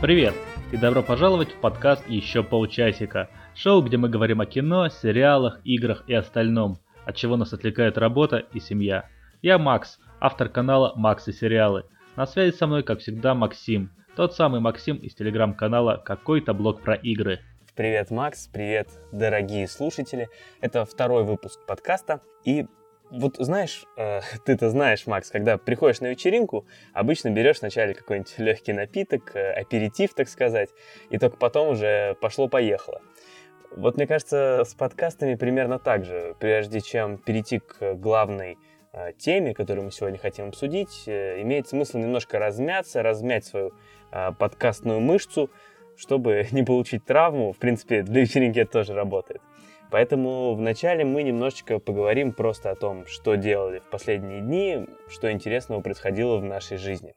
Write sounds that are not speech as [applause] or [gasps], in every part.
Привет и добро пожаловать в подкаст «Еще полчасика». Шоу, где мы говорим о кино, сериалах, играх и остальном, от чего нас отвлекает работа и семья. Я Макс, автор канала «Макс и сериалы». На связи со мной, как всегда, Максим. Тот самый Максим из телеграм-канала «Какой-то блог про игры». Привет, Макс, привет, дорогие слушатели. Это второй выпуск подкаста. И вот знаешь, э, [laughs] ты-то знаешь, Макс, когда приходишь на вечеринку, обычно берешь вначале какой-нибудь [laughs] легкий напиток, э, аперитив, так сказать, и только потом уже пошло-поехало. Вот мне кажется, с подкастами примерно так же. Прежде чем перейти к главной э, теме, которую мы сегодня хотим обсудить, э, имеет смысл немножко размяться, размять свою э, подкастную мышцу, чтобы [laughs] не получить травму. В принципе, для вечеринки это тоже работает. Поэтому вначале мы немножечко поговорим просто о том, что делали в последние дни, что интересного происходило в нашей жизни.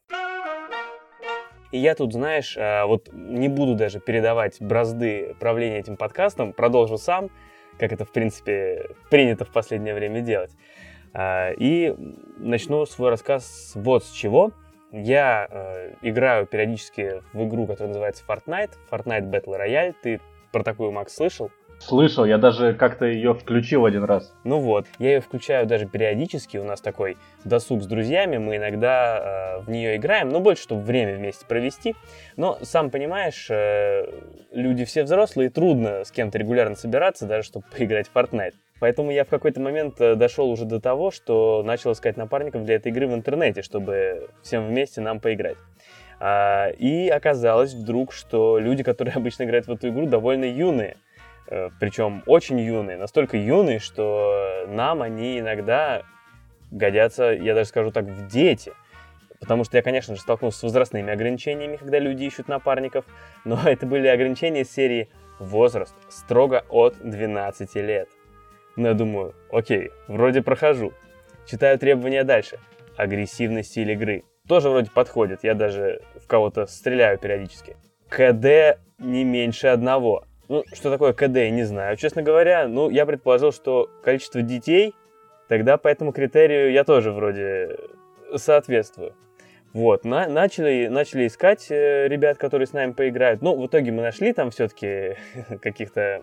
И я тут, знаешь, а, вот не буду даже передавать бразды правления этим подкастом, продолжу сам, как это, в принципе, принято в последнее время делать. А, и начну свой рассказ вот с чего. Я э, играю периодически в игру, которая называется Fortnite, Fortnite Battle Royale. Ты про такую, Макс, слышал? Слышал, я даже как-то ее включил один раз. Ну вот, я ее включаю даже периодически, у нас такой досуг с друзьями, мы иногда э, в нее играем, но больше, чтобы время вместе провести. Но, сам понимаешь, э, люди все взрослые, трудно с кем-то регулярно собираться, даже чтобы поиграть в Fortnite. Поэтому я в какой-то момент э, дошел уже до того, что начал искать напарников для этой игры в интернете, чтобы всем вместе нам поиграть. А, и оказалось вдруг, что люди, которые [laughs] обычно играют в эту игру, довольно юные. Э, причем очень юные, настолько юные, что нам они иногда годятся, я даже скажу так, в дети. Потому что я, конечно же, столкнулся с возрастными ограничениями, когда люди ищут напарников, но [laughs] это были ограничения серии возраст строго от 12 лет. Но я думаю, окей, вроде прохожу. Читаю требования дальше. Агрессивный стиль игры. Тоже вроде подходит, я даже в кого-то стреляю периодически. КД не меньше одного. Ну, что такое КД, не знаю. Честно говоря, ну, я предположил, что количество детей, тогда по этому критерию я тоже вроде соответствую. Вот, на, начали, начали искать э, ребят, которые с нами поиграют. Ну, в итоге мы нашли там все-таки [laughs] каких-то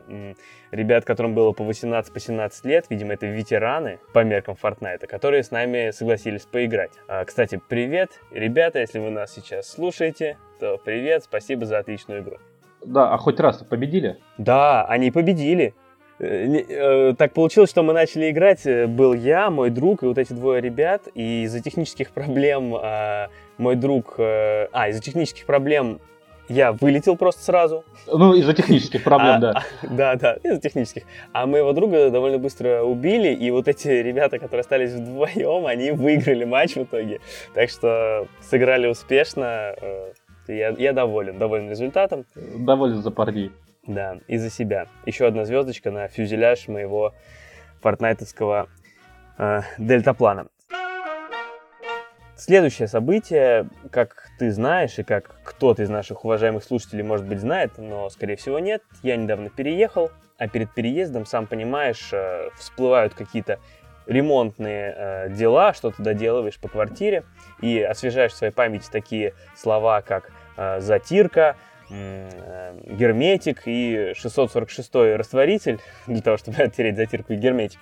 ребят, которым было по 18-17 по 17 лет. Видимо, это ветераны по меркам Fortnite, которые с нами согласились поиграть. А, кстати, привет, ребята, если вы нас сейчас слушаете, то привет, спасибо за отличную игру. Да, а хоть раз победили? Да, они победили. Э, э, так получилось, что мы начали играть, э, был я, мой друг и вот эти двое ребят, и из-за технических проблем а, мой друг... А, из-за технических проблем я вылетел просто сразу. Ну, из-за технических проблем, а, да. [laughs] Да, да, из-за технических. А моего друга довольно быстро убили, и вот эти ребята, которые остались вдвоем, они выиграли матч в итоге. Так что сыграли успешно. Я, я доволен, доволен результатом. Доволен за парней. Да, и за себя. Еще одна звездочка на фюзеляж моего фортнайтовского э, дельтаплана. Следующее событие, как ты знаешь и как кто-то из наших уважаемых слушателей, может быть, знает, но, скорее всего, нет, я недавно переехал, а перед переездом, сам понимаешь, э, всплывают какие-то ремонтные э, дела, что ты доделываешь по квартире и освежаешь в своей памяти такие слова, как затирка, э, герметик и 646 растворитель для того, чтобы [laughs] оттереть затирку и герметик.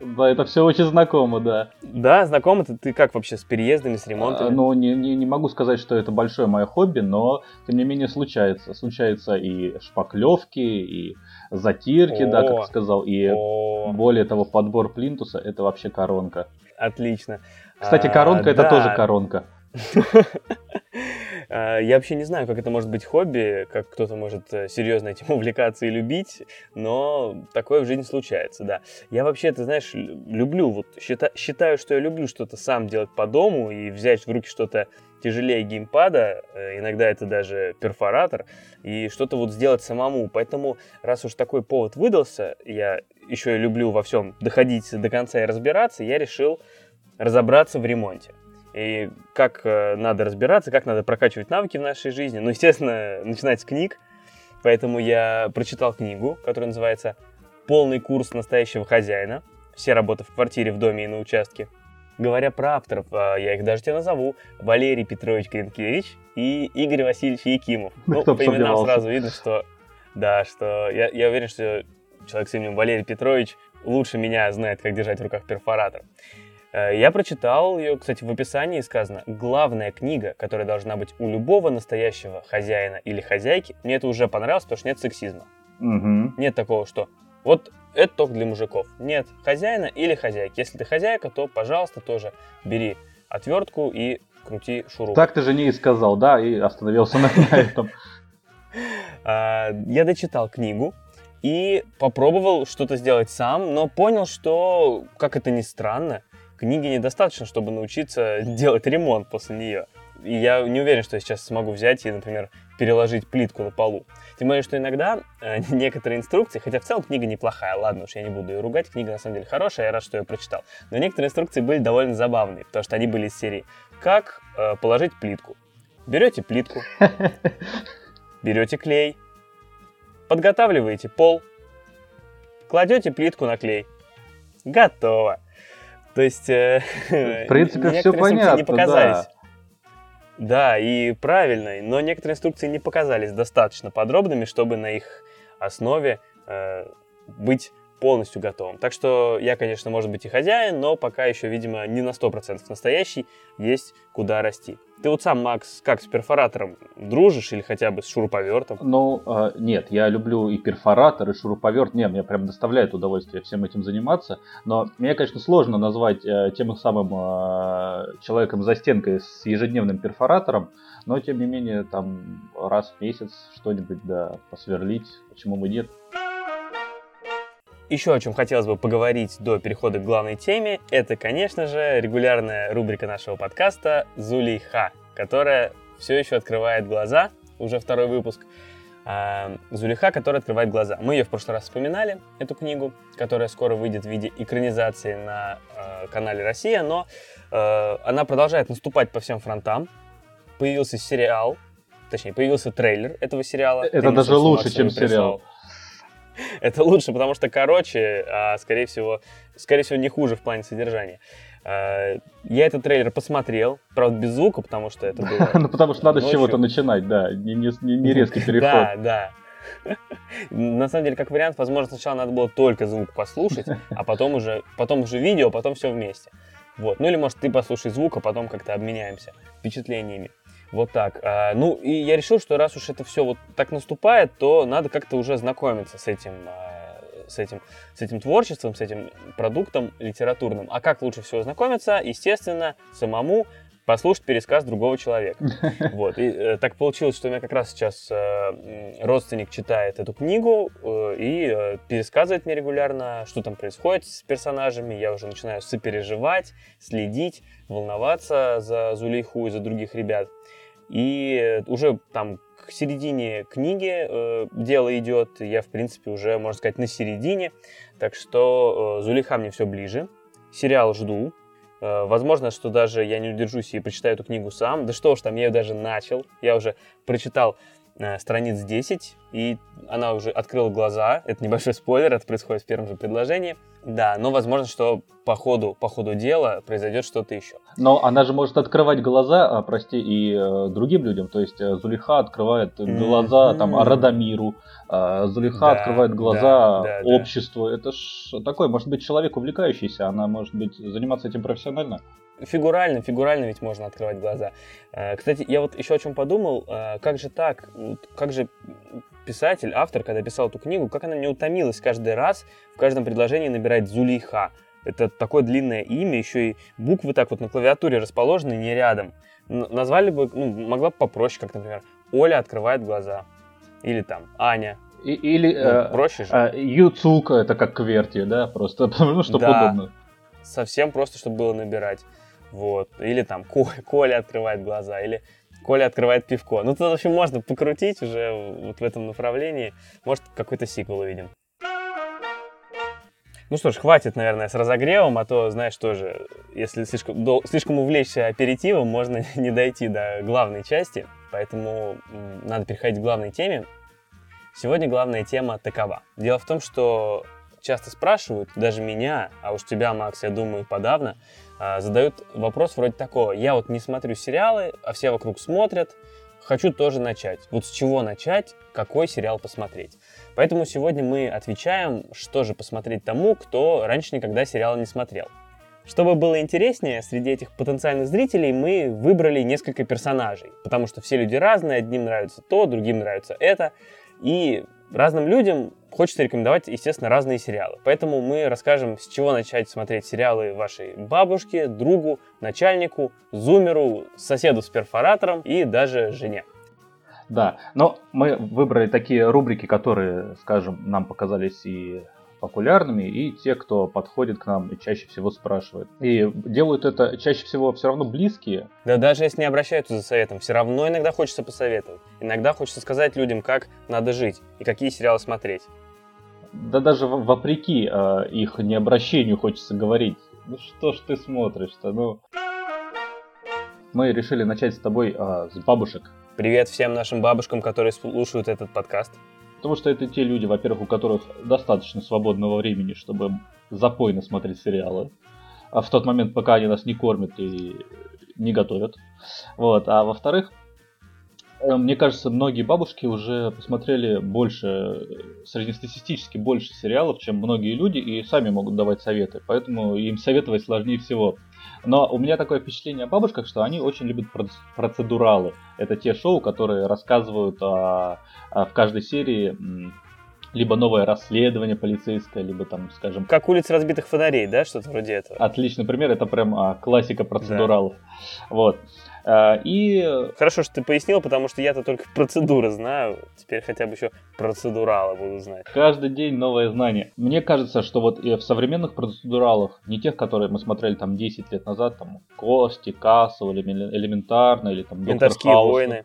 Да, это все очень знакомо, да. Да, знакомо. Ты, ты как вообще с переездами, с ремонтами? А, ну, не, не, не могу сказать, что это большое мое хобби, но тем не менее случается. Случаются и шпаклевки, и затирки, О, да, как сказал, и О. более того, подбор плинтуса это вообще коронка. Отлично. Кстати, коронка а, это да. тоже коронка. А, я вообще не знаю, как это может быть хобби, как кто-то может э, серьезно этим [laughs] увлекаться и любить, но такое в жизни случается, да. Я вообще, ты знаешь, люблю, вот считаю, считаю, что я люблю что-то сам делать по дому и взять в руки что-то тяжелее геймпада, э, иногда это даже перфоратор, и что-то вот сделать самому. Поэтому, раз уж такой повод выдался, я еще и люблю во всем доходить до конца и разбираться, я решил разобраться в ремонте и как э, надо разбираться, как надо прокачивать навыки в нашей жизни. Ну, естественно, начинать с книг. Поэтому я прочитал книгу, которая называется «Полный курс настоящего хозяина. Все работы в квартире, в доме и на участке». говоря про авторов, а, я их даже тебе назову. Валерий Петрович Гринкевич и Игорь Васильевич Якимов. Ну, по именам сразу видно, что... Да, что я, я уверен, что человек с именем Валерий Петрович лучше меня знает, как держать в руках перфоратор. Э, я прочитал ее, кстати, в описании сказано, главная книга, которая должна быть у любого настоящего хозяина или хозяйки. Мне это уже понравилось, потому что нет сексизма. Угу. Нет такого, что вот это только для мужиков. Нет, хозяина или хозяйки. Если ты хозяйка, то, пожалуйста, тоже бери отвертку и крути шуруп. Так ты же не и сказал, да, и остановился на [laughs] этом. А, я дочитал книгу и попробовал что-то сделать сам, но понял, что, как это ни странно, книги недостаточно, чтобы научиться [laughs] делать ремонт после нее. И я не уверен, что я сейчас смогу взять и, например, переложить плитку на полу. Тем более, что иногда [laughs] э, некоторые инструкции, хотя в целом книга неплохая, ладно уж, я не буду ее ругать, книга на самом деле хорошая, я рад, что я прочитал. Но некоторые инструкции были довольно забавные, потому что они были из серии «Как э, положить плитку?» Берете плитку, [laughs] берете клей, подготавливаете пол, кладете плитку на клей. Готово. То есть, э, в принципе, все понятно, не показались. Да. Да, и правильно, но некоторые инструкции не показались достаточно подробными, чтобы на их основе э, быть полностью готовым. Так что я, конечно, может быть и хозяин, но пока еще, видимо, не на 100% настоящий, есть куда расти. Ты вот сам, Макс, как с перфоратором дружишь или хотя бы с шуруповертом? Ну, э, нет, я люблю и перфоратор, и шуруповерт. Не, мне прям доставляет удовольствие всем этим заниматься. Но мне, конечно, сложно назвать э, тем самым э, человеком за стенкой с ежедневным перфоратором, но, тем не менее, там раз в месяц что-нибудь, да, посверлить, почему бы нет. Еще о чем хотелось бы поговорить до перехода к главной теме, это, конечно же, регулярная рубрика нашего подкаста «Зулейха», которая все еще открывает глаза, уже второй выпуск. А, Зулейха, которая открывает глаза. Мы ее в прошлый раз вспоминали, эту книгу, которая скоро выйдет в виде экранизации на э, канале «Россия», но э, она продолжает наступать по всем фронтам. Появился сериал, точнее, появился трейлер этого сериала. Это даже лучше, чем сериал. [laughs] Это лучше, потому что короче, а скорее всего, скорее всего не хуже в плане содержания. А, я этот трейлер посмотрел, правда без звука, потому что это [laughs] было. Ну потому что надо с чего-то начинать, да, не, резкий [laughs] переход. Да, да. На самом деле, как вариант, возможно, сначала надо было только звук послушать, а потом уже, потом уже видео, потом все вместе. Вот. Ну или, может, ты послушай звук, а потом как-то обменяемся впечатлениями. Вот так. А, ну, и я решил, что раз уж это все вот так наступает, то надо как-то уже знакомиться с этим, а, с этим, с этим творчеством, с этим продуктом литературным. А как лучше всего знакомиться? Естественно, самому послушать пересказ другого человека. [laughs] Вот. И э, так получилось, что у меня как раз сейчас э, родственник читает эту книгу э, и э, пересказывает мне регулярно, что там происходит с персонажами. Я уже начинаю сопереживать, следить, волноваться за Зулейху и за других ребят. И уже там к середине книги э, дело идет, я, в принципе, уже, можно сказать, на середине. Так что э, Зулейха мне все ближе. Сериал жду. Э, возможно, что даже я не удержусь и прочитаю эту книгу сам. Да что ж там, я ее даже начал. Я уже прочитал страниц 10, и она уже открыла глаза. Это небольшой спойлер, это происходит в первом же предложении. Да, но возможно, что по ходу, по ходу дела произойдет что-то еще. Но она же может открывать глаза, а, прости, и э, другим людям. То есть э, Зулиха открывает глаза mm-hmm. там Радамиру, э, Зулиха да, открывает глаза да, да, обществу. Да. Это ж такой, может быть, человек увлекающийся, она может быть заниматься этим профессионально. Фигурально, фигурально ведь можно открывать глаза. Э, кстати, я вот еще о чем подумал, э, как же так, как же писатель, автор, когда писал эту книгу, как она не утомилась каждый раз в каждом предложении набирать Зулейха. Это такое длинное имя, еще и буквы так вот на клавиатуре расположены не рядом. Назвали бы, ну, могла бы попроще, как, например, Оля открывает глаза. Или там Аня. И, или ну, э, проще же. Э, Юцука, это как кверти, да, просто, [laughs] ну, чтобы да, удобно. Совсем просто, чтобы было набирать. Вот. Или там Коля открывает глаза, или Коля открывает пивко. Ну, тут, в общем, можно покрутить уже вот в этом направлении. Может, какой-то сиквел увидим. Ну что ж, хватит, наверное, с разогревом, а то, знаешь, тоже, если слишком, до, слишком увлечься аперитивом, можно [laughs] не дойти до главной части. Поэтому надо переходить к главной теме. Сегодня главная тема такова. Дело в том, что часто спрашивают, даже меня, а уж тебя, Макс, я думаю, подавно, а, задают вопрос вроде такого. Я вот не смотрю сериалы, а все вокруг смотрят, хочу тоже начать. Вот с чего начать, какой сериал посмотреть. Поэтому сегодня мы отвечаем, что же посмотреть тому, кто раньше никогда сериалы не смотрел. Чтобы было интереснее, среди этих потенциальных зрителей мы выбрали несколько персонажей, потому что все люди разные, одним нравится то, другим нравится это, и разным людям хочется рекомендовать, естественно, разные сериалы. Поэтому мы расскажем, с чего начать смотреть сериалы вашей бабушке, другу, начальнику, зумеру, соседу с перфоратором и даже жене. Да, но мы выбрали такие рубрики, которые, скажем, нам показались и популярными, и те, кто подходит к нам и чаще всего спрашивает. И делают это чаще всего все равно близкие. Да даже если не обращаются за советом, все равно иногда хочется посоветовать. Иногда хочется сказать людям, как надо жить и какие сериалы смотреть. Да даже вопреки э, их необращению хочется говорить. Ну что ж ты смотришь-то, ну... Мы решили начать с тобой э, с бабушек. Привет всем нашим бабушкам, которые слушают этот подкаст. Потому что это те люди, во-первых, у которых достаточно свободного времени, чтобы запойно смотреть сериалы. А в тот момент, пока они нас не кормят и не готовят. Вот. А во-вторых, э, мне кажется, многие бабушки уже посмотрели больше, среднестатистически больше сериалов, чем многие люди, и сами могут давать советы. Поэтому им советовать сложнее всего. Но у меня такое впечатление о бабушках, что они очень любят процедуралы. Это те шоу, которые рассказывают о, о, в каждой серии либо новое расследование полицейское, либо там, скажем... Как улица разбитых фонарей, да, что-то вроде этого? Отличный пример, это прям а, классика процедуралов. Да. Вот. А, и... Хорошо, что ты пояснил, потому что я-то только процедуры знаю. Теперь хотя бы еще процедуралы буду знать. Каждый день новое знание. Мне кажется, что вот и в современных процедуралах, не тех, которые мы смотрели там 10 лет назад, там Кости, Кассу, или Элементарно, или там Ментовские войны.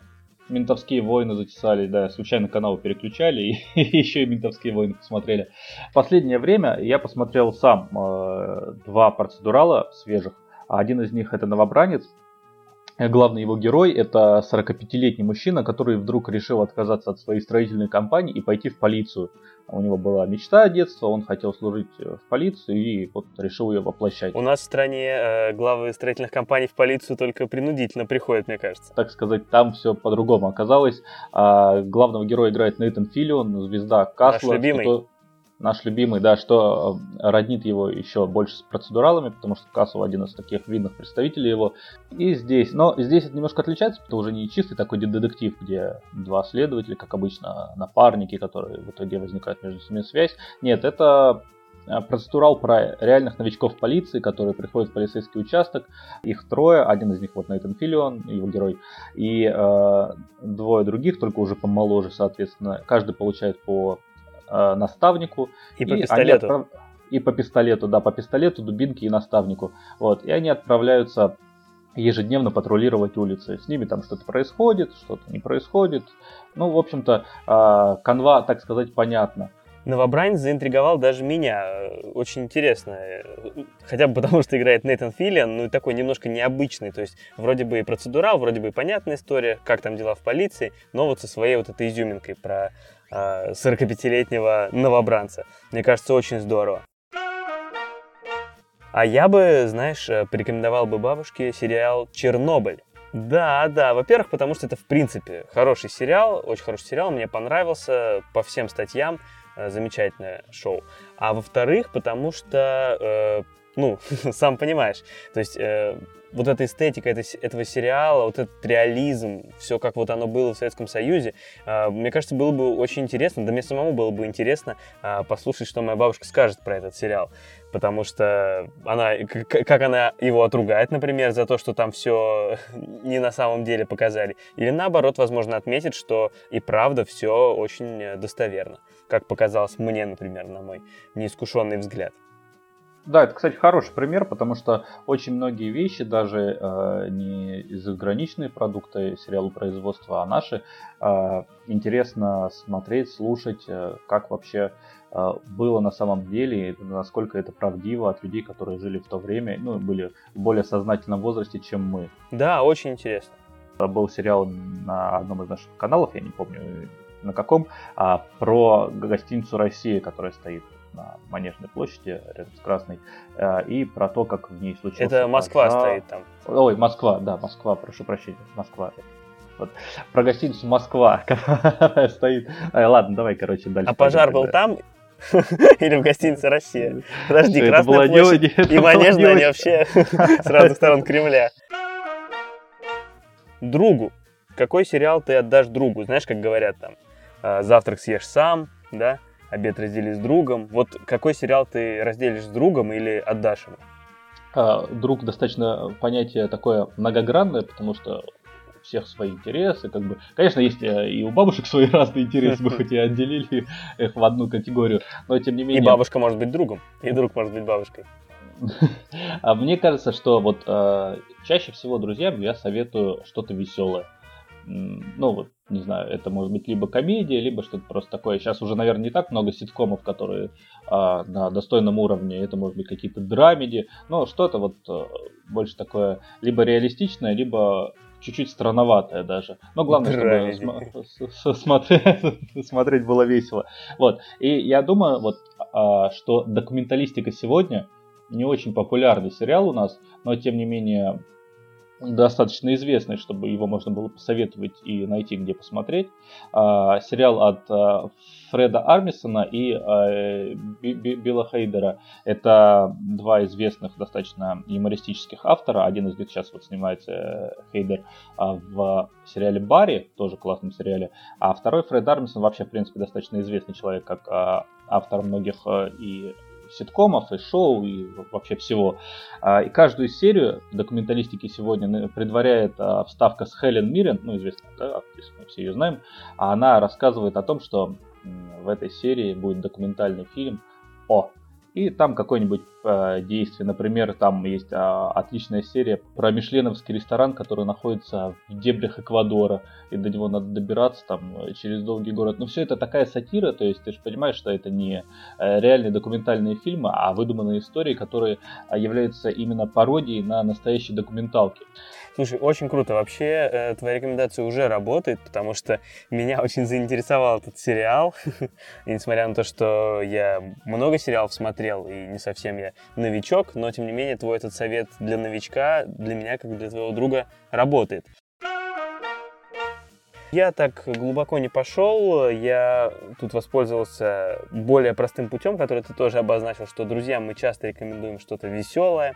Ментовские войны затесали, да, случайно каналы переключали и, [laughs] и еще и ментовские войны посмотрели. В последнее время я посмотрел сам э, два процедурала свежих. Один из них это новобранец, Главный его герой это 45-летний мужчина, который вдруг решил отказаться от своей строительной компании и пойти в полицию. У него была мечта детства, он хотел служить э, в полицию и вот решил ее воплощать. У нас в стране э, главы строительных компаний в полицию только принудительно приходят, мне кажется. Так сказать, там все по-другому оказалось. А, главного героя играет Нейтан Филлион, звезда Касла. Наш любимый. Что наш любимый, да, что э, роднит его еще больше с процедуралами, потому что Кассов один из таких видных представителей его. И здесь, но здесь это немножко отличается, потому что уже не чистый такой детектив, где два следователя, как обычно, напарники, которые в итоге возникают между собой связь. Нет, это э, процедурал про реальных новичков полиции, которые приходят в полицейский участок. Их трое, один из них вот Нейтан Филлион, его герой, и э, двое других, только уже помоложе, соответственно. Каждый получает по э, наставнику. И по пистолету. Отправ... И по пистолету, да, по пистолету, дубинке и наставнику. Вот. И они отправляются ежедневно патрулировать улицы. С ними там что-то происходит, что-то не происходит. Ну, в общем-то, э, канва, так сказать, понятна. Новобранец заинтриговал даже меня. Очень интересно. Хотя бы потому, что играет Нейтан Филлиан, ну и такой немножко необычный. То есть вроде бы и процедурал, вроде бы и понятная история, как там дела в полиции, но вот со своей вот этой изюминкой про 45-летнего а, новобранца. Мне кажется, очень здорово. А я бы, знаешь, э, порекомендовал бы бабушке сериал «Чернобыль». Да, да, во-первых, потому что это, в принципе, хороший сериал, очень хороший сериал, мне понравился по всем статьям, э, замечательное шоу. А во-вторых, потому что, э, ну, [laughs] сам понимаешь, то есть э, вот эта эстетика этого сериала, вот этот реализм, все как вот оно было в Советском Союзе, а, мне кажется, было бы очень интересно, да мне самому было бы интересно а, послушать, что моя бабушка скажет про этот сериал. Потому что она, как она его отругает, например, за то, что там все [laughs] не на самом деле показали. Или наоборот, возможно, отметит, что и правда все очень достоверно. Как показалось мне, например, на мой неискушенный взгляд. Да, это, кстати, хороший пример, потому что очень многие вещи, даже э, не заграничные продукты сериалу производства, а наши, э, интересно смотреть, слушать, э, как вообще э, было на самом деле, насколько это правдиво от людей, которые жили в то время, ну, были в более сознательном возрасте, чем мы. Да, очень интересно. Был сериал на одном из наших каналов, я не помню на каком, а, про гостиницу Россия, которая стоит на Манежной площади, рядом с Красной, э, и про то, как в ней случилось... Это Москва пожар. стоит там. Ой, Москва, да, Москва, прошу прощения, Москва. Вот. Про гостиницу Москва, [laughs] стоит. А, ладно, давай, короче, дальше. А пожар был там [laughs] или в гостинице Россия? Подожди, Красная площадь и Манежная, они вообще [laughs] с разных сторон Кремля. Другу. Какой сериал ты отдашь другу? Знаешь, как говорят там, «А, завтрак съешь сам, да, обед раздели с другом. Вот какой сериал ты разделишь с другом или отдашь ему? А, друг достаточно понятие такое многогранное, потому что всех свои интересы, как бы, конечно, есть э, и у бабушек свои [laughs] разные интересы, мы [laughs] хоть и отделили их в одну категорию, но тем не менее... И бабушка может быть другом, и друг может быть бабушкой. [laughs] А мне кажется, что вот э, чаще всего друзьям я советую что-то веселое. Ну вот, не знаю, это может быть либо комедия, либо что-то просто такое. Сейчас уже, наверное, не так много ситкомов, которые а, на достойном уровне. Это может быть какие-то драмеди, но что-то вот а, больше такое либо реалистичное, либо чуть-чуть странноватое даже. Но главное, чтобы смотреть, [laughs] смотреть было весело. Вот. И я думаю, вот, а, что документалистика сегодня не очень популярный сериал у нас, но тем не менее достаточно известный, чтобы его можно было посоветовать и найти где посмотреть. А, сериал от а, Фреда Армисона и а, Билла Хейдера. Это два известных достаточно юмористических автора. Один из них сейчас вот снимается э, Хейдер в сериале Барри, тоже классном сериале. А второй Фред Армисон вообще, в принципе, достаточно известный человек, как автор многих и ситкомов, и шоу, и вообще всего. А, и каждую серию документалистики сегодня предваряет а, вставка с Хелен Миррен, ну, известная да, актриса, мы все ее знаем. А она рассказывает о том, что в этой серии будет документальный фильм о и там какое-нибудь э, действие. Например, там есть э, отличная серия про мишленовский ресторан, который находится в дебрях Эквадора, и до него надо добираться там э, через долгий город. Но все это такая сатира, то есть ты же понимаешь, что это не э, реальные документальные фильмы, а выдуманные истории, которые э, являются именно пародией на настоящие документалки. Слушай, очень круто. Вообще, э, твоя рекомендация уже работает, потому что меня очень заинтересовал этот сериал. [laughs] и несмотря на то, что я много сериалов смотрел, и не совсем я новичок, но тем не менее твой этот совет для новичка, для меня, как для твоего друга, работает. Я так глубоко не пошел, я тут воспользовался более простым путем, который ты тоже обозначил, что друзьям мы часто рекомендуем что-то веселое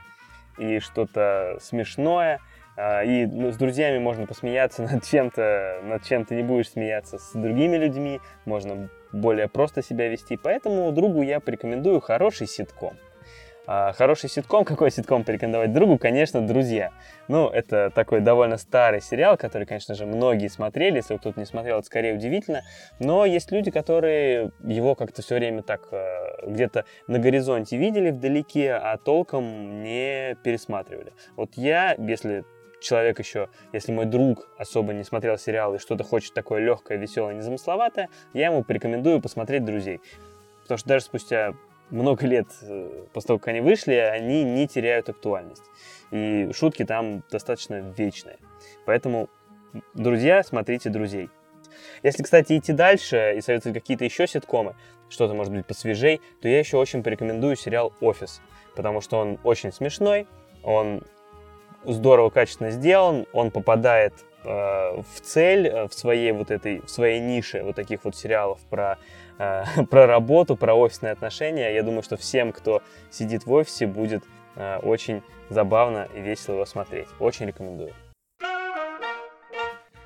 и что-то смешное. А, и ну, с друзьями можно посмеяться [laughs] над чем-то, над чем ты не будешь смеяться с другими людьми, можно более просто себя вести. Поэтому другу я порекомендую хороший ситком. А, хороший ситком, какой ситком порекомендовать другу? Конечно, «Друзья». Ну, это такой довольно старый сериал, который, конечно же, многие смотрели. Если кто-то не смотрел, это скорее удивительно. Но есть люди, которые его как-то все время так э, где-то на горизонте видели вдалеке, а толком не пересматривали. Вот я, если человек еще, если мой друг особо не смотрел сериал и что-то хочет такое легкое, веселое, незамысловатое, я ему порекомендую посмотреть «Друзей». Потому что даже спустя много лет э, после того, как они вышли, они не теряют актуальность. И шутки там достаточно вечные. Поэтому, друзья, смотрите «Друзей». Если, кстати, идти дальше и советовать какие-то еще ситкомы, что-то, может быть, посвежей, то я еще очень порекомендую сериал «Офис», потому что он очень смешной, он здорово, качественно сделан, он попадает э, в цель э, в своей вот этой, в своей нише вот таких вот сериалов про, э, [laughs] про работу, про офисные отношения. Я думаю, что всем, кто сидит в офисе, будет очень забавно и весело его смотреть. Очень рекомендую.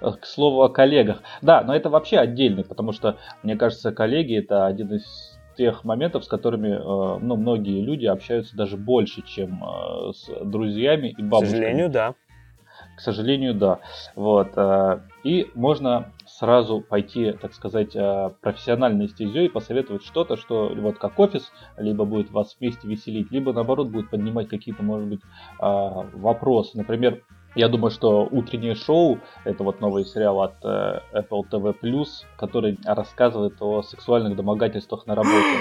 К слову о коллегах. Да, но это вообще отдельно, потому что, мне кажется, коллеги это один из тех моментов, с которыми э, ну, многие люди общаются даже больше, чем э, с друзьями и бабушками. К сожалению, да. К сожалению, да. Вот. Э, и можно сразу пойти, так сказать, профессиональной стезей и посоветовать что-то, что вот как офис, либо будет вас вместе веселить, либо наоборот будет поднимать какие-то, может быть, вопросы. Например, я думаю, что утреннее шоу это вот новый сериал от э, Apple TV+, который рассказывает о сексуальных домогательствах на работе.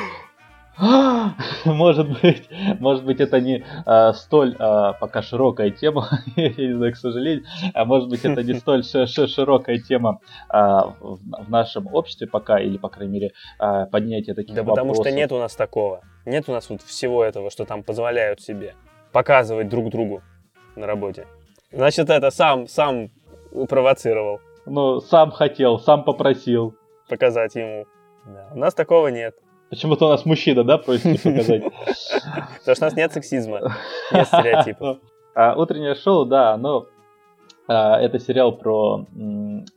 [gasps] Может быть, может быть, это не а, столь а, пока широкая тема, [laughs] я не знаю, к сожалению, а может быть, это не столь широкая тема а, в, в нашем обществе пока, или, по крайней мере, а, поднятие таких Да вопросов. потому что нет у нас такого. Нет у нас вот всего этого, что там позволяют себе показывать друг другу на работе. Значит, это сам, сам провоцировал Ну, сам хотел, сам попросил. показать ему. Да. У нас такого нет. Почему-то у нас мужчина, да, просит показать. Потому что у нас нет сексизма, нет стереотипов. А, Утреннее шоу, да, оно а, это сериал про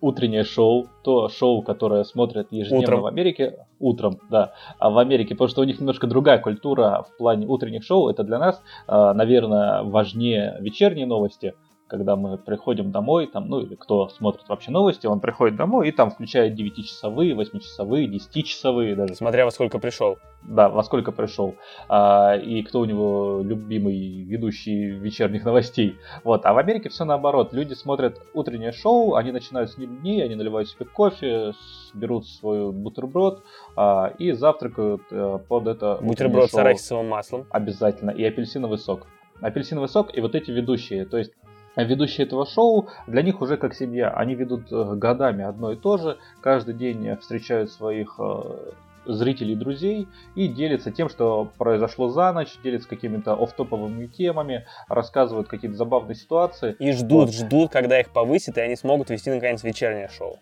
утреннее шоу, то шоу, которое смотрят ежедневно Утром. в Америке, утром, да, а в Америке, потому что у них немножко другая культура в плане утренних шоу, это для нас, наверное, важнее вечерние новости, когда мы приходим домой, там, ну или кто смотрит вообще новости, он приходит домой и там включает 9-часовые, 8-часовые, 10-часовые даже Смотря во сколько пришел. да, во сколько пришел, а, и кто у него любимый ведущий вечерних новостей. Вот. А в Америке все наоборот. Люди смотрят утреннее шоу, они начинают с ним дни, они наливают себе кофе, с- берут свой бутерброд а, и завтракают э, под это Бутерброд с шоу. арахисовым маслом. Обязательно. И апельсиновый сок. Апельсиновый сок и вот эти ведущие. То есть ведущие этого шоу, для них уже как семья. Они ведут э, годами одно и то же. Каждый день встречают своих э, зрителей и друзей и делятся тем, что произошло за ночь, делятся какими-то офтоповыми темами, рассказывают какие-то забавные ситуации. И ждут, Вот. ждут, когда их повысят, и они смогут вести наконец вечернее шоу.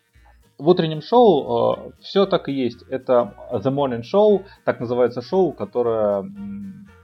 В утреннем шоу все так и есть. Это The Morning Show, так называется шоу, которое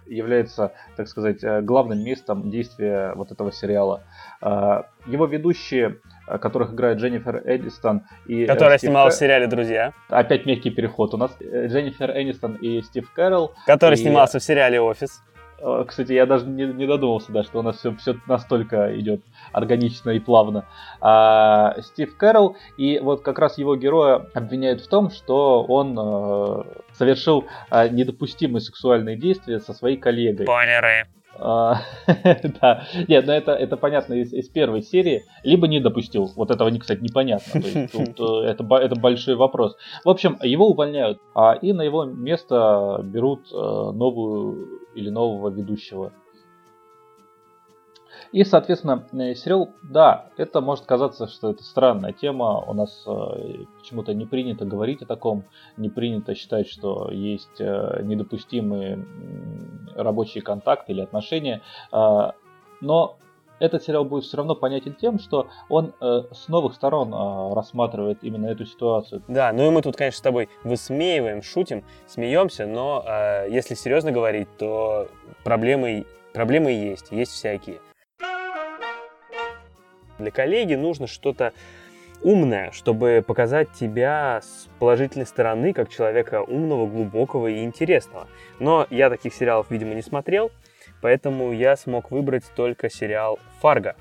является, так сказать, э, главным местом действия вот этого сериала. Э, Его ведущие, э, которых играет Дженнифер Эдистон и... Которая Стив снималась в Кэ- сериале «Друзья». Опять мягкий переход. У нас Дженнифер Энистон и Стив Кэрролл. Который И- снимался в сериале «Офис». Э, Кстати, я даже не, не додумался, да, что у нас все, все настолько идет органично и плавно. А, Стив Кэрролл, и вот как раз его героя обвиняют в том, что он э, совершил э, недопустимые сексуальные действия со своей коллегой. Спойлеры. А, [laughs] Да, нет, ну это, это понятно из, из первой серии, либо не допустил. Вот этого, кстати, непонятно. То есть тут, [laughs] это, это большой вопрос. В общем, его увольняют, а, и на его место берут э, новую или нового ведущего. И, соответственно, э, сериал, да, это может казаться, что это странная тема. У нас э, почему-то не принято говорить о таком, не принято считать, что есть э, недопустимые рабочие контакты или отношения. А, Но этот сериал будет все равно понятен тем, что он э, с новых сторон э, рассматривает именно эту ситуацию. Да, ну и мы тут, конечно, с тобой высмеиваем, шутим, смеемся, но э, если серьезно говорить, то проблемы, проблемы есть, есть всякие. Для коллеги нужно что-то умное, чтобы показать тебя с положительной стороны, как человека умного, глубокого и интересного. Но я таких сериалов, видимо, не смотрел, поэтому я смог выбрать только сериал «Фарго».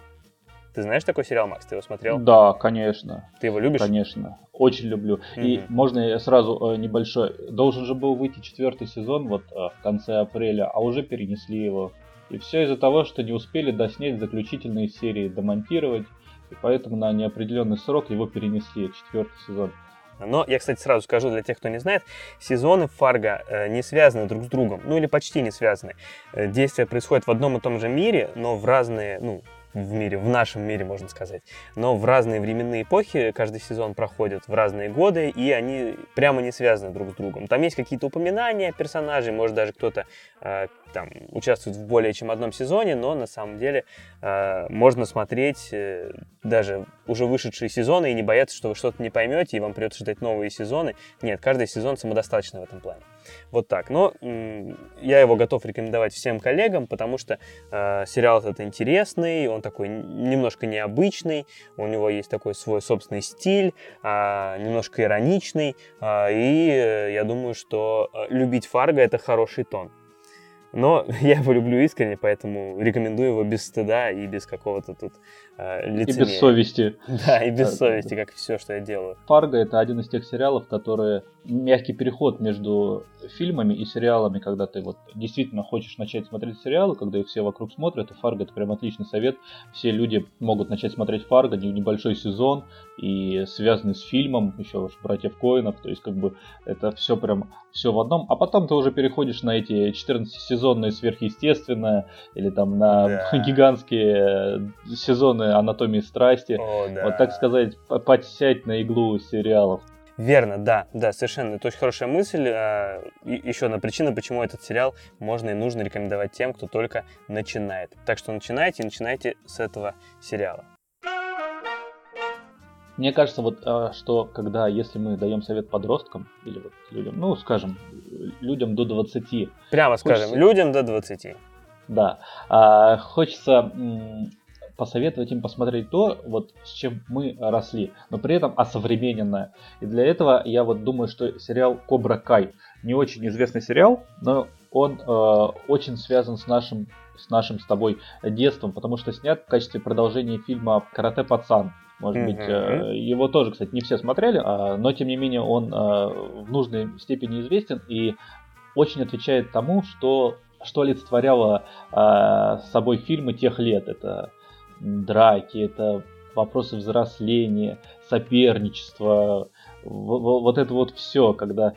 Ты знаешь такой сериал, Макс? Ты его смотрел? Да, конечно, Ты его любишь? конечно, очень люблю. И Мгм. можно я сразу э, небольшой, должен же был выйти четвертый сезон вот э, в конце апреля, а уже перенесли его. И все из-за того, что не успели доснять заключительные серии, домонтировать, и поэтому на неопределенный срок его перенесли, четвертый сезон. Но я, кстати, сразу скажу для тех, кто не знает, сезоны Фарго э, не связаны друг с другом, ну или почти не связаны. Э, действия происходят в одном и том же мире, но в разные, ну, в мире, в нашем мире, можно сказать. Но в разные временные эпохи каждый сезон проходит в разные годы, и они прямо не связаны друг с другом. Там есть какие-то упоминания персонажей, может даже кто-то э, там участвует в более чем одном сезоне, но на самом деле э, можно смотреть э, даже уже вышедшие сезоны и не бояться, что вы что-то не поймете, и вам придется ждать новые сезоны. Нет, каждый сезон самодостаточно в этом плане. Вот так. Но м, я его готов рекомендовать всем коллегам, потому что э, сериал этот интересный, он такой немножко необычный, у него есть такой свой собственный стиль, а, немножко ироничный, а, и э, я думаю, что э, любить Фарго это хороший тон. Но [laughs] я его люблю искренне, поэтому рекомендую его без стыда и без какого-то тут э, И лицемерия. без совести. [laughs] Да, и без совести, как все, что я делаю. Фарго это один из тех сериалов, которые мягкий переход между фильмами и сериалами, когда ты вот действительно хочешь начать смотреть сериалы, когда их все вокруг смотрят, и Фарго это прям отличный совет. Все люди могут начать смотреть Фарго, не- небольшой сезон, и связанный с фильмом, еще уж братьев Коинов, то есть как бы это все прям все в одном, а потом ты уже переходишь на эти 14-сезонные сверхъестественное или там на Да. [laughs] гигантские э, сезоны анатомии страсти. О, да. Вот так сказать, п- подсядь на иглу сериалов. Верно, да, да, совершенно. Это очень хорошая мысль. А, и еще одна причина, почему этот сериал можно и нужно рекомендовать тем, кто только начинает. Так что начинайте, и начинайте с этого сериала. Мне кажется, вот э, что когда, если мы даем совет подросткам или вот людям, ну, скажем, людям до 20, Прямо скажем, Хочется- людям до 20. Да. А, хочется посоветовать им посмотреть то, вот с чем мы росли, но при этом осовремененное. И для этого я вот думаю, что сериал Кобра Кай не очень известный сериал, но он э, очень связан с нашим с нашим с тобой детством, потому что снят в качестве продолжения фильма Карате пацан. Может быть, э, его тоже, кстати, не все смотрели, а, но тем не менее он э, в нужной степени известен и очень отвечает тому, что что олицетворяло э, собой фильмы тех лет. Это драки, это вопросы взросления, соперничества, вот это вот все, когда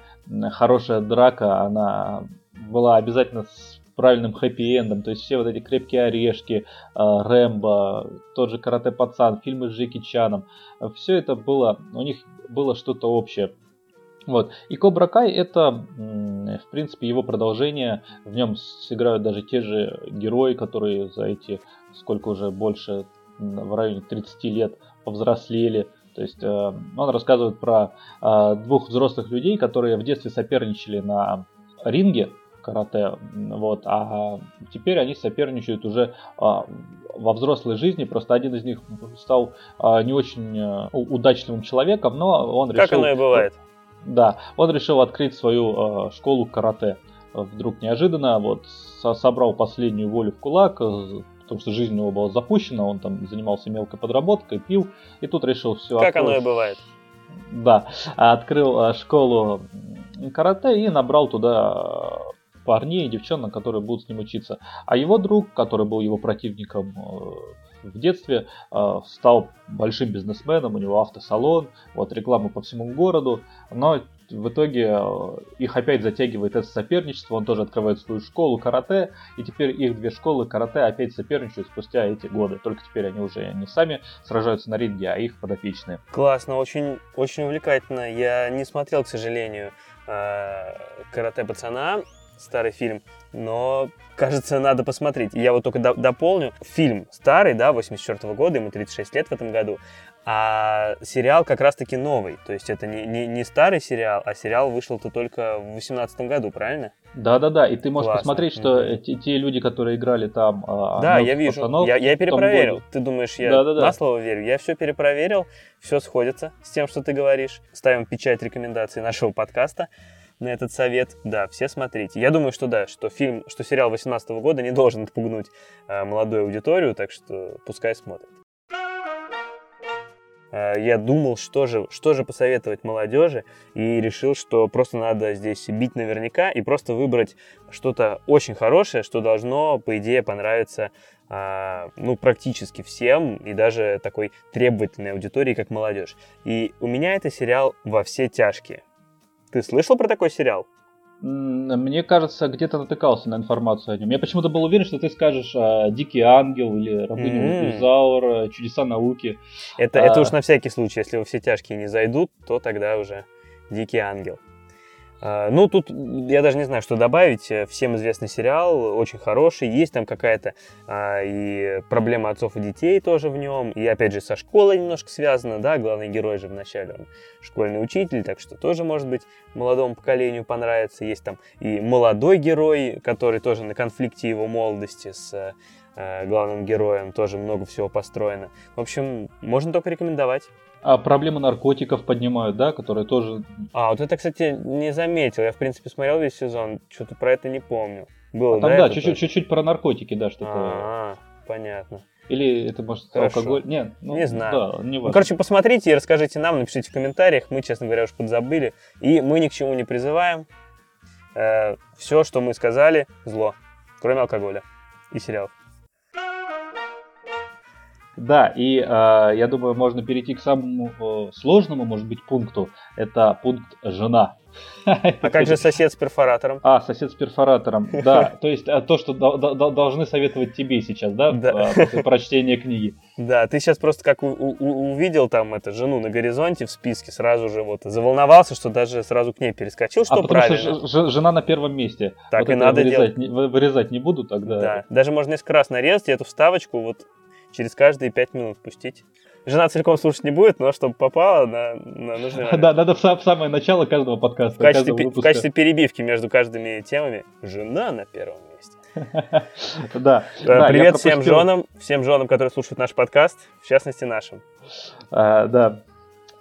хорошая драка, она была обязательно с правильным хэппи-эндом, то есть все вот эти крепкие орешки, э, Рэмбо, тот же Карате Пацан, фильмы с Джеки Чаном, все это было, у них было что-то общее. Вот. И Кобра Кай это, в принципе, его продолжение. В нем сыграют даже те же герои, которые за эти, сколько уже больше, в районе 30 лет повзрослели. То есть э, он рассказывает про э, двух взрослых людей, которые в детстве соперничали на ринге карате, вот, а теперь они соперничают уже а, во взрослой жизни. Просто один из них стал а, не очень у- удачливым человеком, но он решил... Как оно и бывает. Да, он решил открыть свою э, школу карате. Вдруг неожиданно вот со- собрал последнюю волю в кулак, э, потому что жизнь у него была запущена, он там занимался мелкой подработкой, пил, и тут решил все. Как оно и бывает. Да, открыл э, школу карате и набрал туда э, парней и девчонок, которые будут с ним учиться. А его друг, который был его противником э, в детстве, э, стал большим бизнесменом, у него автосалон, вот реклама по всему городу, но в итоге э, их опять затягивает это соперничество, он тоже открывает свою школу карате, и теперь их две школы карате опять соперничают спустя эти годы, только теперь они уже не сами сражаются на ринге, а их подопечные. Классно, очень, очень увлекательно. Я не смотрел, к сожалению, э, «Карате пацана», старый фильм, но, кажется, надо посмотреть. Я вот только до- дополню. Фильм старый, да, 84 года, ему 36 лет в этом году, а сериал как раз-таки новый. То есть это не, не, не старый сериал, а сериал вышел-то только в 18 году, правильно? Да-да-да, и ты можешь Классно. посмотреть, что э, те, те люди, которые играли там... а, Да, я вижу. пацанов, Я, я перепроверил. Ты думаешь, я Да-да-да. на слово верю? Я все перепроверил, все сходится с тем, что ты говоришь. Ставим печать рекомендаций нашего подкаста на этот совет. Да, все смотрите. Я думаю, что да, что фильм, что сериал 18 года не должен отпугнуть э, молодую аудиторию, так что пускай смотрят. Э, Я думал, что же, что же посоветовать молодежи, и решил, что просто надо здесь бить наверняка и просто выбрать что-то очень хорошее, что должно, по идее, понравиться а, ну, практически всем, и даже такой требовательной аудитории, как молодежь. И у меня это сериал «Во все тяжкие». Ты слышал про такой сериал? Мне кажется, где-то натыкался на информацию о нем. Я почему-то был уверен, что ты скажешь а, «Дикий ангел» или «Рабыня. Изаура», «Чудеса науки». Это, А. это уж на всякий случай, если во все тяжкие не зайдут, то тогда уже «Дикий ангел». А, Ну, тут я даже не знаю, что добавить. Э, Всем известный сериал, очень хороший. Есть там какая-то а, и проблема отцов и детей тоже в нем. И опять же со школой немножко связано, да, главный герой же вначале он школьный учитель, так что тоже, может быть, молодому поколению понравится. Есть там и молодой герой, который тоже на конфликте его молодости с э, главным героем, тоже много всего построено. В общем, можно только рекомендовать. А проблемы наркотиков поднимают, да, которые тоже... А, вот это, кстати, не заметил. Я, в принципе, смотрел весь сезон, что-то про это не помню. Было, А там, да, чуть-чуть, чуть-чуть про наркотики, да, что-то. А, понятно. Или это может Хорошо. алкоголь? Нет, ну, Не знаю. Да, не Ну, важно. короче, посмотрите и расскажите нам, напишите в комментариях. Мы, честно говоря, уж подзабыли. И мы ни к чему не призываем. все, что мы сказали, зло. Кроме алкоголя и сериалов. Да, и э, я думаю, можно перейти к самому э, сложному, может быть, пункту. Это пункт жена. А как же сосед с перфоратором? А, сосед с перфоратором, да. То есть а, то, что должны советовать тебе сейчас, да, да. после прочтения книги. Да, ты сейчас просто как увидел там эту жену на горизонте в списке, сразу же вот заволновался, что даже сразу к ней перескочил, что а правильно. Жена на первом месте. Так и надо делать. Вырезать не буду тогда. Да, даже можно несколько раз нарезать и эту вставочку вот через каждые пять минут пустить. Жена целиком слушать не будет, но чтобы попала на, на нужный [laughs] момент. Да, надо в, в самое начало каждого подкаста. В качестве, в качестве перебивки между каждыми темами. Жена на первом месте. [laughs] Да. Привет всем женам, всем женам, которые слушают наш подкаст, в частности нашим. А, да.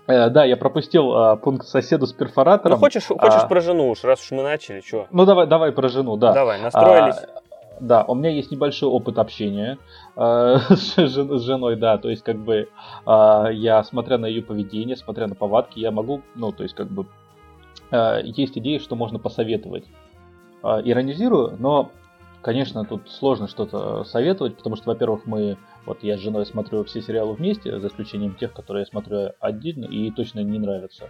Э, да, я пропустил а, пункт соседу с перфоратором. Ну, хочешь, хочешь а... про жену уж, раз уж мы начали, что? Ну, давай, давай про жену, да. Давай, настроились. А, да, у меня есть небольшой опыт общения э, [laughs] с, с женой, да, то есть как бы э, я, смотря на ее поведение, смотря на повадки, я могу, ну, то есть как бы э, есть идеи, что можно посоветовать. Э, иронизирую, но, конечно, тут сложно что-то советовать, потому что, во-первых, мы, вот я с женой смотрю все сериалы вместе, за исключением тех, которые я смотрю отдельно и точно не нравятся.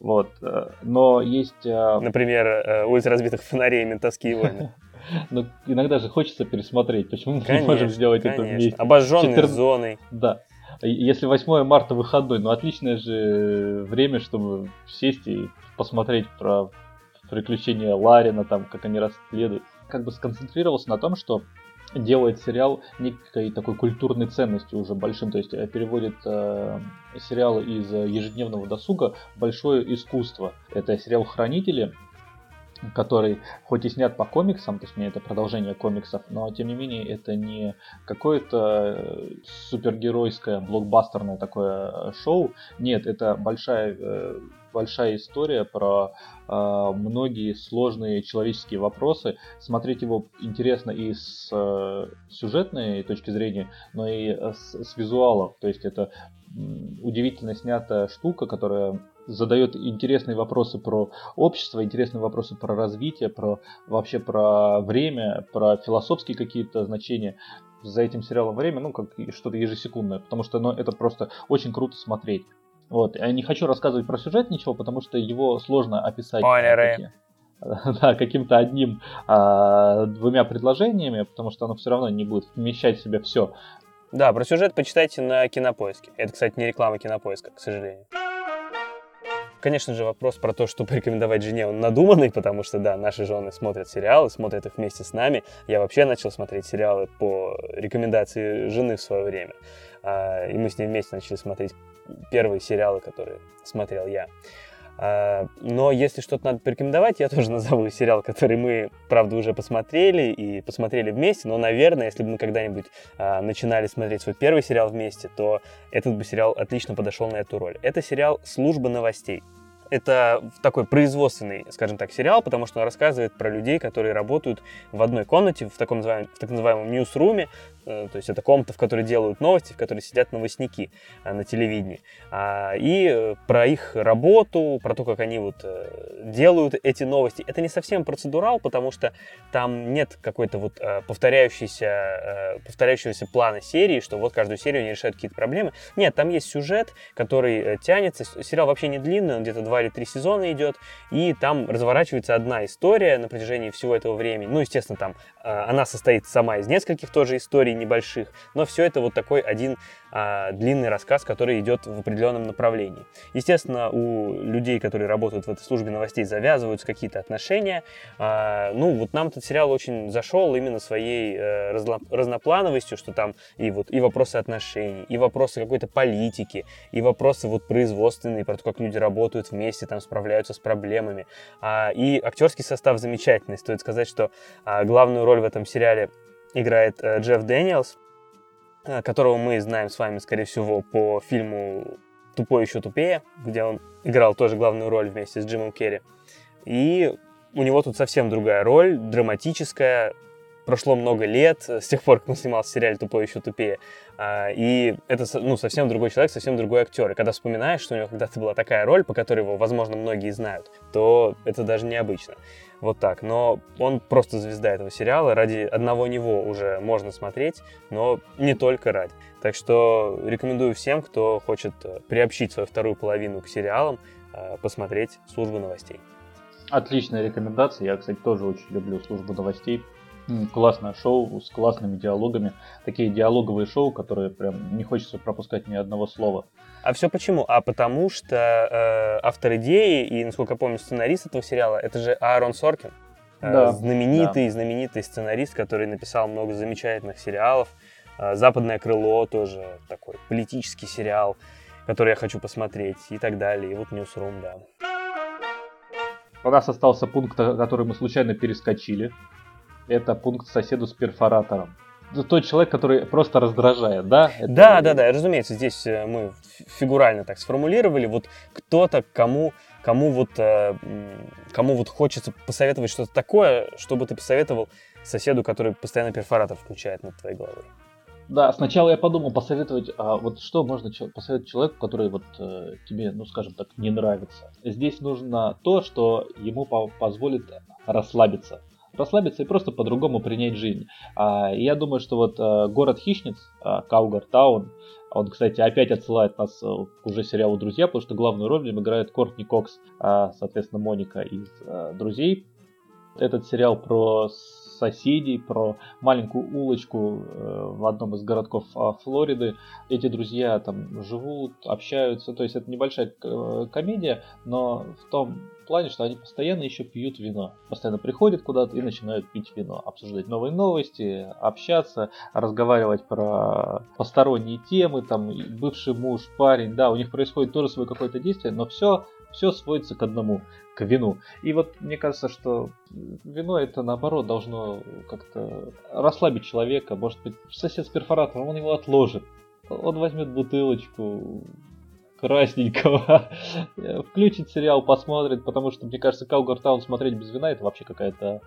Вот. Э, но есть... Э, Например, э, улица разбитых фонарей, ментовские [laughs] войны. Но иногда же хочется пересмотреть. Почему мы не можем сделать конечно. это вместе? Обожженной 14... зоной. Да. Если 8 марта выходной, ну отличное же время, чтобы сесть и посмотреть про приключения Ларина, там, как они расследуют. Как бы сконцентрировался на том, что делает сериал некой такой культурной ценностью уже большим, то есть э, переводит э, сериалы из ежедневного досуга большое искусство. Это сериал «Хранители», который хоть и снят по комиксам, точнее это продолжение комиксов, но тем не менее это не какое-то э, супергеройское блокбастерное такое э, шоу. Нет, это большая большая история про э, многие сложные человеческие вопросы. Смотреть его интересно и с э, сюжетной точки зрения, но и с, с визуалов. То есть это удивительно снятая штука, которая задает интересные вопросы про общество, интересные вопросы про развитие, про вообще про время, про философские какие-то значения за этим сериалом время, ну, как что-то ежесекундное, потому что ну, это просто очень круто смотреть. Вот. Я не хочу рассказывать про сюжет ничего, потому что его сложно описать. Спойлеры. [laughs] Да, каким-то одним, а, двумя предложениями, потому что оно все равно не будет вмещать в себя все. Да, про сюжет почитайте на Кинопоиске. Это, кстати, не реклама Кинопоиска, к сожалению. Конечно же, вопрос про то, что порекомендовать жене, он надуманный, потому что, да, наши жены смотрят сериалы, смотрят их вместе с нами. Я вообще начал смотреть сериалы по рекомендации жены в свое время. А, и мы с ней вместе начали смотреть первые сериалы, которые смотрел я. А, но если что-то надо порекомендовать, я тоже назову сериал, который мы, правда, уже посмотрели и посмотрели вместе. Но, наверное, если бы мы когда-нибудь а, начинали смотреть свой первый сериал вместе, то этот бы сериал отлично подошел на эту роль. Это сериал «Служба новостей». Это такой производственный, скажем так, сериал, потому что он рассказывает про людей, которые работают в одной комнате, в, таком называемом, в так называемом ньюсруме, то есть это комната, в которой делают новости, в которой сидят новостники э, на телевидении. А, и э, про их работу, про то, как они вот делают эти новости. Это не совсем процедурал, потому что там нет какой-то вот повторяющейся, повторяющегося плана серии, что вот каждую серию они решают какие-то проблемы. Нет, там есть сюжет, который тянется. Сериал вообще не длинный, он где-то 2 или 3 сезона идет, и там разворачивается одна история на протяжении всего этого времени. Ну, естественно, там она состоит сама из нескольких тоже историй, небольших, но все это вот такой один а, длинный рассказ, который идет в определенном направлении. Естественно, у людей, которые работают в этой службе новостей, завязываются какие-то отношения. А, ну, вот нам этот сериал очень зашел именно своей разно, разноплановостью, что там и вот и вопросы отношений, и вопросы какой-то политики, и вопросы вот производственные, про то, как люди работают вместе, там справляются с проблемами. А, и актерский состав замечательный. Стоит сказать, что а, главную роль в этом сериале играет э, Джефф Дэниелс, э, которого мы знаем с вами, скорее всего, по фильму «Тупой еще тупее», где он играл тоже главную роль вместе с Джимом Керри. И у него тут совсем другая роль, драматическая. Прошло много лет с тех пор, как он снимал сериал «Тупой еще тупее». А, и это ну, совсем другой человек, совсем другой актер. И когда вспоминаешь, что у него когда-то была такая роль, по которой его, возможно, многие знают, то это даже необычно. Вот так. Но он просто звезда этого сериала. Ради одного него уже можно смотреть, но не только ради. Так что рекомендую всем, кто хочет э, приобщить свою вторую половину к сериалам, э, посмотреть «Службу новостей». Отличная рекомендация. Я, кстати, тоже очень люблю «Службу новостей». Классное шоу с классными диалогами. Такие диалоговые шоу, которые прям не хочется пропускать ни одного слова. А все почему? А потому что э, автор идеи и, насколько я помню, сценарист этого сериала, это же Аарон Соркин. Э, да, знаменитый, да. знаменитый сценарист, который написал много замечательных сериалов. Э, «Западное крыло» тоже такой политический сериал, который я хочу посмотреть и так далее. И вот «Ньюсрум», да. У нас остался пункт, который мы случайно перескочили. Это пункт соседу с перфоратором тот человек, который просто раздражает, да? Это... Да, да, да, разумеется, здесь э, мы фигурально так сформулировали, вот кто-то, кому, кому вот, э, кому вот хочется посоветовать что-то такое, чтобы ты посоветовал соседу, который постоянно перфоратор включает над твоей головой. Да, сначала я подумал посоветовать, а вот что можно посоветовать человеку, который вот э, тебе, ну скажем так, не нравится. Здесь нужно то, что ему позволит расслабиться расслабиться и просто по-другому принять жизнь. А, я думаю, что вот а, город хищниц, а, Каугар Таун, он, кстати, опять отсылает нас к уже сериалу «Друзья», потому что главную роль в играет Кортни Кокс, соответственно, Моника из «Друзей». Этот сериал про соседей, про маленькую улочку э, в одном из городков а, Флориды. Эти друзья там живут, общаются, то есть это небольшая э, комедия, но в том плане, что они постоянно еще пьют вино. Постоянно приходят куда-то и начинают пить вино, обсуждать новые новости, общаться, разговаривать про посторонние темы, там бывший муж, парень, да, у них происходит тоже свое какое-то действие, но все все сводится к одному, к вину. И вот мне кажется, что вино это наоборот должно как-то расслабить человека. Может быть, сосед с перфоратором, он его отложит. Он возьмет бутылочку красненького, [laughs] включит сериал, посмотрит, потому что, мне кажется, Каугартаун смотреть без вина это вообще какая-то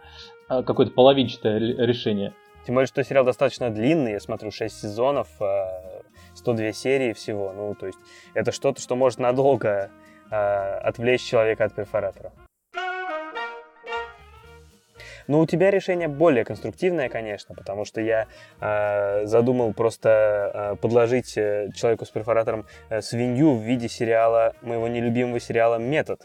а, какое-то половинчатое решение. Тем более, что сериал достаточно длинный, я смотрю, 6 сезонов, 102 а, серии всего. Ну, то есть, это что-то, что может надолго отвлечь человека от перфоратора. Ну, у тебя решение более конструктивное, конечно, потому что я э, задумал просто э, подложить э, человеку с перфоратором э, свинью в виде сериала, моего нелюбимого сериала «Метод»,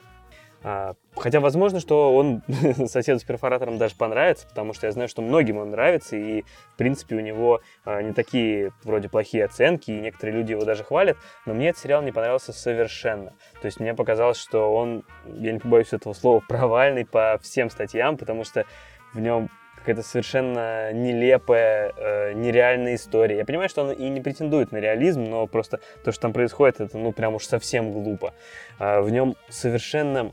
хотя возможно, что он [laughs] соседу с перфоратором даже понравится, потому что я знаю, что многим он нравится, и в принципе у него а, не такие вроде плохие оценки, и некоторые люди его даже хвалят, но мне этот сериал не понравился совершенно. То есть мне показалось, что он, я не побоюсь этого слова, провальный по всем статьям, потому что в нем какая-то совершенно нелепая, э, нереальная история. Я понимаю, что он и не претендует на реализм, но просто то, что там происходит, это ну прям уж совсем глупо. Э, в нем совершенно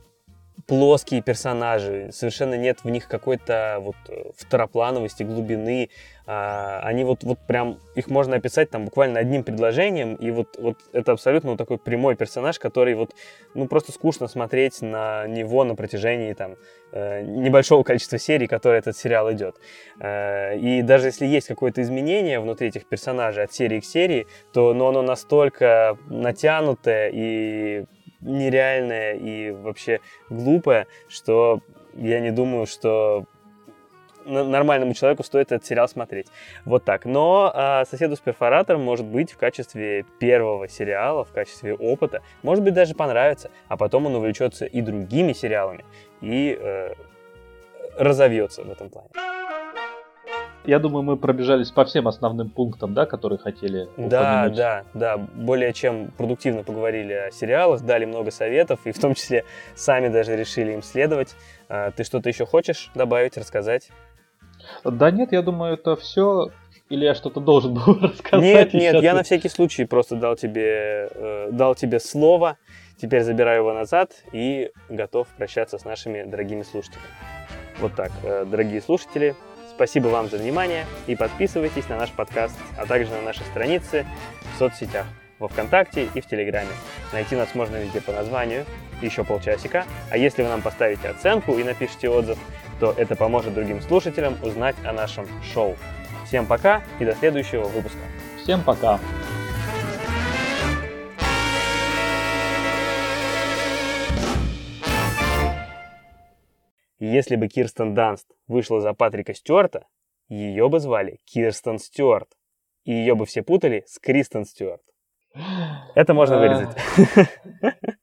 плоские персонажи, совершенно нет в них какой-то вот э, второплановости, глубины. А, они вот, вот прям, их можно описать там буквально одним предложением, и вот, вот это абсолютно вот такой прямой персонаж, который вот, ну просто скучно смотреть на него на протяжении там э, небольшого количества серий, которые этот сериал идет. Э, и даже если есть какое-то изменение внутри этих персонажей от серии к серии, то но оно настолько натянутое и нереальная и вообще глупая, что я не думаю, что нормальному человеку стоит этот сериал смотреть. Вот так. Но а, «Соседу с перфоратором» может быть в качестве первого сериала, в качестве опыта. Может быть, даже понравится. А потом он увлечется и другими сериалами. И э, разовьется в этом плане. Я думаю, мы пробежались по всем основным пунктам, да, которые хотели Да, упомянуть. да, да. Более чем продуктивно поговорили о сериалах, дали много советов, и в том числе сами даже решили им следовать. А, ты что-то еще хочешь добавить, рассказать? Да нет, я думаю, это все. Или я что-то должен [laughs] был рассказать? Нет, нет, я на всякий случай просто дал тебе, э, дал тебе слово. Теперь забираю его назад и готов прощаться с нашими дорогими слушателями. Вот так, э, дорогие слушатели, Спасибо вам за внимание и подписывайтесь на наш подкаст, а также на наши страницы в соцсетях, во Вконтакте и в Телеграме. Найти нас можно везде по названию «Еще полчасика», а если вы нам поставите оценку и напишите отзыв, то это поможет другим слушателям узнать о нашем шоу. Всем пока и до следующего выпуска. Всем пока! Если бы Кирстен Данст вышла за Патрика Стюарта, ее бы звали Кирстен Стюарт. И ее бы все путали с Кристен Стюарт. Это можно А. вырезать. [laughs]